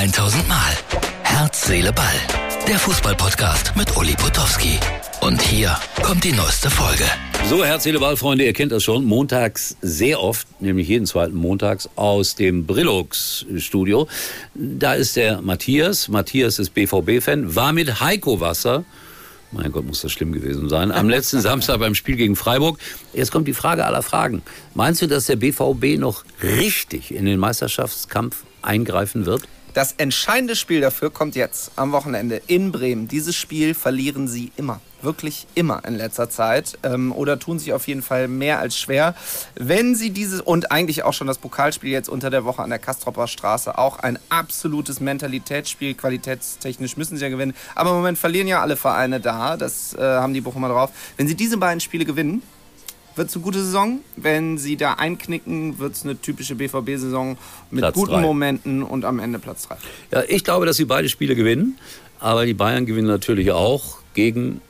1000 Mal. Herz, Seele, Ball. Der Fußballpodcast mit Uli Potowski. Und hier kommt die neueste Folge. So, Herz, Seele, Ball, Freunde, ihr kennt das schon. Montags sehr oft, nämlich jeden zweiten Montags, aus dem Brillux-Studio. Da ist der Matthias. Matthias ist BVB-Fan, war mit Heiko Wasser mein Gott, muss das schlimm gewesen sein. Am letzten Samstag beim Spiel gegen Freiburg. Jetzt kommt die Frage aller Fragen. Meinst du, dass der BVB noch richtig in den Meisterschaftskampf eingreifen wird? Das entscheidende Spiel dafür kommt jetzt am Wochenende in Bremen. Dieses Spiel verlieren sie immer. Wirklich immer in letzter Zeit. Ähm, oder tun sich auf jeden Fall mehr als schwer. Wenn sie dieses und eigentlich auch schon das Pokalspiel jetzt unter der Woche an der Kastropper Straße, auch ein absolutes Mentalitätsspiel. Qualitätstechnisch müssen sie ja gewinnen. Aber im Moment verlieren ja alle Vereine da. Das äh, haben die Bochumer drauf. Wenn sie diese beiden Spiele gewinnen, wird es eine gute Saison. Wenn sie da einknicken, wird es eine typische BVB-Saison mit Platz guten drei. Momenten und am Ende Platz 3. Ja, ich glaube, dass sie beide Spiele gewinnen. Aber die Bayern gewinnen natürlich auch gegen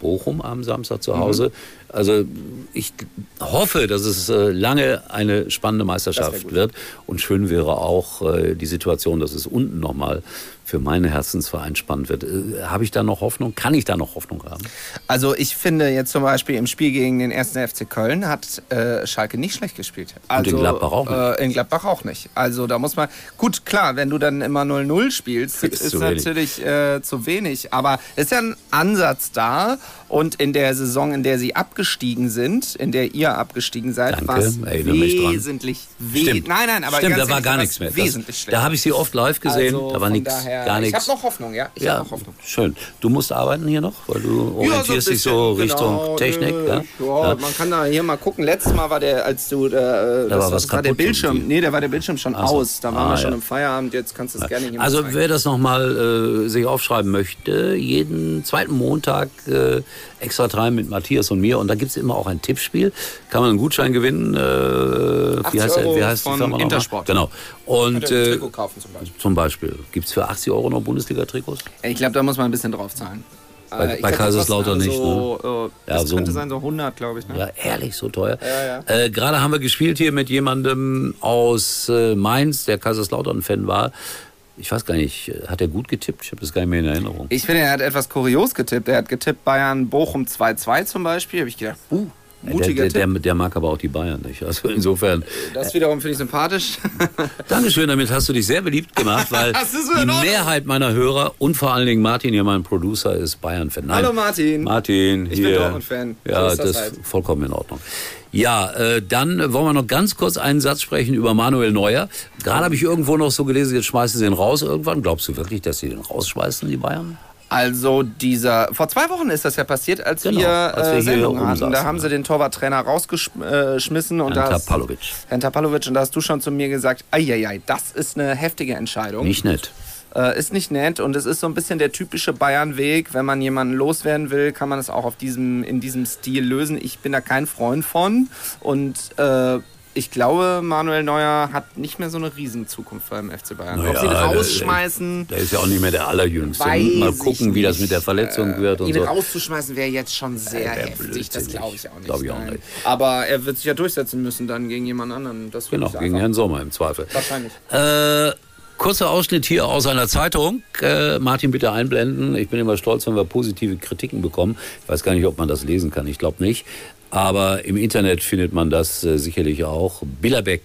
Bochum am Samstag zu Hause. Also ich hoffe, dass es äh, lange eine spannende Meisterschaft wird. Und schön wäre auch äh, die Situation, dass es unten nochmal für meinen Herzensverein spannend wird. Äh, Habe ich da noch Hoffnung? Kann ich da noch Hoffnung haben? Also ich finde jetzt zum Beispiel im Spiel gegen den ersten FC Köln hat äh, Schalke nicht schlecht gespielt. Also, in Gladbach auch nicht. Äh, in Gladbach auch nicht. Also da muss man, gut klar, wenn du dann immer 0-0 spielst, Ist ist, natürlich äh, zu wenig. Aber es ist ja ein Ansatz da und in der Saison, in der sie abgestiegen sind, in der ihr abgestiegen seid, war es wesentlich, we Stimmt. nein, nein, aber Stimmt, da war gar nichts mehr. Das, da habe ich sie oft live gesehen, Also da war nichts, gar Ich nichts. habe noch Hoffnung, ja. Ich Ja, noch Hoffnung. schön. Du musst arbeiten hier noch, weil du orientierst dich so bisschen, Richtung genau, Technik. nö. Ja? Ja. Man kann da hier mal gucken. Letztes Mal war der, als du, äh, das war was war der Bildschirm. irgendwie. Nee, da war der Bildschirm schon so. aus. Da waren Ah, wir schon im Feierabend. Jetzt kannst du es gerne hier Also zeigen. wer das nochmal äh, sich aufschreiben möchte, jeden zweiten Montag äh, extra drei mit Matthias und mir. Und da gibt es immer auch ein Tippspiel. Kann man einen Gutschein gewinnen. Äh, 80 wie heißt, Euro wie heißt die von Firma nochmal? Intersport. Genau. Und ein äh, Trikot kaufen zum Beispiel. zum Beispiel, gibt es für 80 Euro noch Bundesliga-Trikots? Ich glaube, da muss man ein bisschen drauf zahlen. Bei- Äh, bei die Kaiserslautern nicht, So, äh, Ja, das so könnte ein- sein, so 100, glaube ich. Ne? Ja, ehrlich, so teuer. Ja, Äh, Gerade haben wir gespielt hier mit jemandem aus äh, Mainz, der Kaiserslautern-Fan war. Ich weiß gar nicht, hat er gut getippt? Ich habe das gar nicht mehr in Erinnerung. Ich finde, er hat etwas kurios getippt. Er hat getippt Bayern Bochum 2-2 zum Beispiel. Habe ich gedacht, uh, mutiger der, der, Tipp. der mag aber auch die Bayern nicht. Also insofern, Das wiederum finde ich sympathisch. Dankeschön, damit hast du dich sehr beliebt gemacht, weil so die. Mehrheit meiner Hörer und vor allen Dingen Martin, hier mein Producer, ist Bayern-Fan. Hallo, Martin. Martin, Ich bin. Dortmund-Fan. So Ja, ist das das halt. ist vollkommen in Ordnung. Ja, äh, dann wollen wir noch ganz kurz einen Satz sprechen über Manuel Neuer. Gerade habe ich irgendwo noch so gelesen, jetzt schmeißen sie ihn raus irgendwann. Glaubst du wirklich, dass sie den rausschmeißen, die Bayern? Also dieser vor zwei Wochen ist das ja passiert, als Genau, wir, als wir äh, hier Sendung hatten. rumsaßen, Da haben ja. sie den Torwarttrainer rausgeschmissen und Herrn da hast- Tapalovic. Herrn Tapalovic und da hast du schon zu mir gesagt, eieiei, das ist eine heftige Entscheidung. Nicht nett. Äh, ist nicht nett und es ist so ein bisschen der typische Bayern-Weg. Wenn man jemanden loswerden will, kann man es auch auf diesem, in diesem Stil lösen. Ich bin da kein Freund von und äh, ich glaube, Manuel Neuer hat nicht mehr so eine riesen Zukunft beim FC Bayern. Ob Naja, sie ihn der- rausschmeißen, Der ist ja auch nicht mehr der Allerjüngste. Mal gucken, wie das mit der Verletzung wird und ihn so. rauszuschmeißen wäre jetzt schon sehr wär heftig. Das glaube ich auch nicht. Glaub ich auch nicht. Aber er wird sich ja durchsetzen müssen dann gegen jemand anderen. Das Genau, gegen Herrn Sommer im Zweifel. Wahrscheinlich. Äh, kurzer Ausschnitt hier aus einer Zeitung. Äh, Martin, bitte einblenden. Ich bin immer stolz, wenn wir positive Kritiken bekommen. Ich weiß gar nicht, ob man das lesen kann. Ich glaube nicht. Aber im Internet findet man das äh, sicherlich auch. Billerbeck,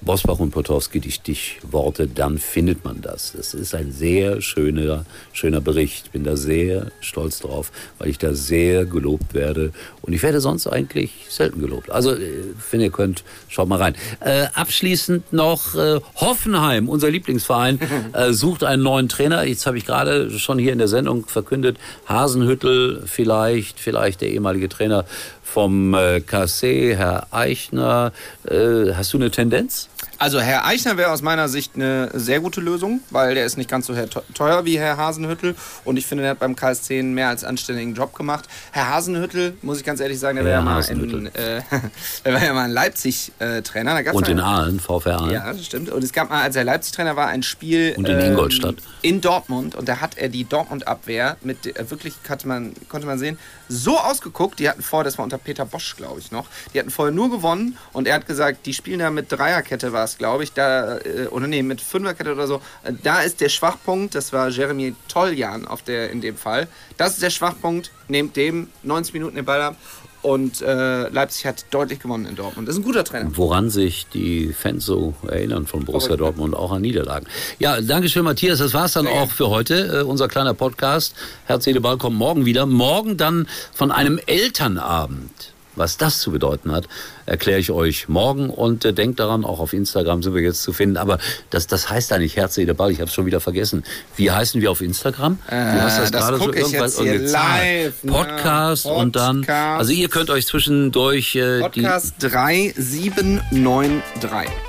Bosbach und Potowski, die Stichworte, dann findet man das. Das ist ein sehr schöner, schöner Bericht. Bin da sehr stolz drauf, weil ich da sehr gelobt werde. Und ich werde sonst eigentlich selten gelobt. Also, äh, wenn ihr könnt, schaut mal rein. Äh, abschließend noch äh, Hoffenheim, unser Lieblingsverein, äh, sucht einen neuen Trainer. Jetzt habe ich gerade schon hier in der Sendung verkündet, Hasenhüttel vielleicht, vielleicht der ehemalige Trainer vom äh, KC, Herr Eichner. Äh, hast du eine Tendenz? Also Herr Eichner wäre aus meiner Sicht eine sehr gute Lösung, weil der ist nicht ganz so teuer wie Herr Hasenhüttel und ich finde, der hat beim KSC einen mehr als anständigen Job gemacht. Herr Hasenhüttel, muss ich ganz ehrlich sagen, der Herr war ja mal Hasenhüttl. in, äh, der war ja mal ein Leipzig-Trainer. Da gab's Und mal- in Aalen, VfR Aalen. Ja, das stimmt. Und es gab mal, als er Leipzig-Trainer war, ein Spiel. Und in Ingolstadt. In Dortmund. Und da hat er die Dortmund-Abwehr mit, äh, wirklich, konnte man, konnte man sehen, so ausgeguckt. Die hatten vorher, das war unter Peter Bosch, glaube ich noch, die hatten vorher nur gewonnen. Und er hat gesagt, die spielen da mit Dreierkette, war das, glaube ich, da, äh, oder nee, mit Fünferkette oder so, äh, da ist der Schwachpunkt, das war Jeremy Toljan auf der, in dem Fall, das ist der Schwachpunkt, nehmt dem 90 Minuten den Ball ab und äh, Leipzig hat deutlich gewonnen in Dortmund. Das ist ein guter Trainer. Woran sich die Fans so erinnern von Borussia Dortmund auch an Niederlagen. Ja, danke schön, Matthias. Das war's dann auch für heute. Äh, unser kleiner Podcast. Herz, Seele, Ball kommt morgen wieder. Morgen dann von einem Elternabend. Was das zu bedeuten hat, erkläre ich euch morgen und äh, denkt daran, auch auf Instagram sind wir jetzt zu finden. Aber das, das heißt da nicht Herz, Seele, Ball, ich habe es schon wieder vergessen. Wie heißen wir auf Instagram? du hast das, das gerade so irgendwas jetzt live, ne? Podcast, ja, und dann. Also ihr könnt euch zwischendurch. Äh, Podcast 3793.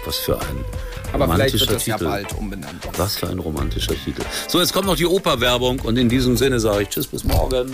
Was für ein. Aber vielleicht wird das Titel. ja bald umbenannt. Was für ein romantischer Titel. So, jetzt kommt noch die Oper-Werbung und in diesem Sinne sage ich Tschüss, bis morgen.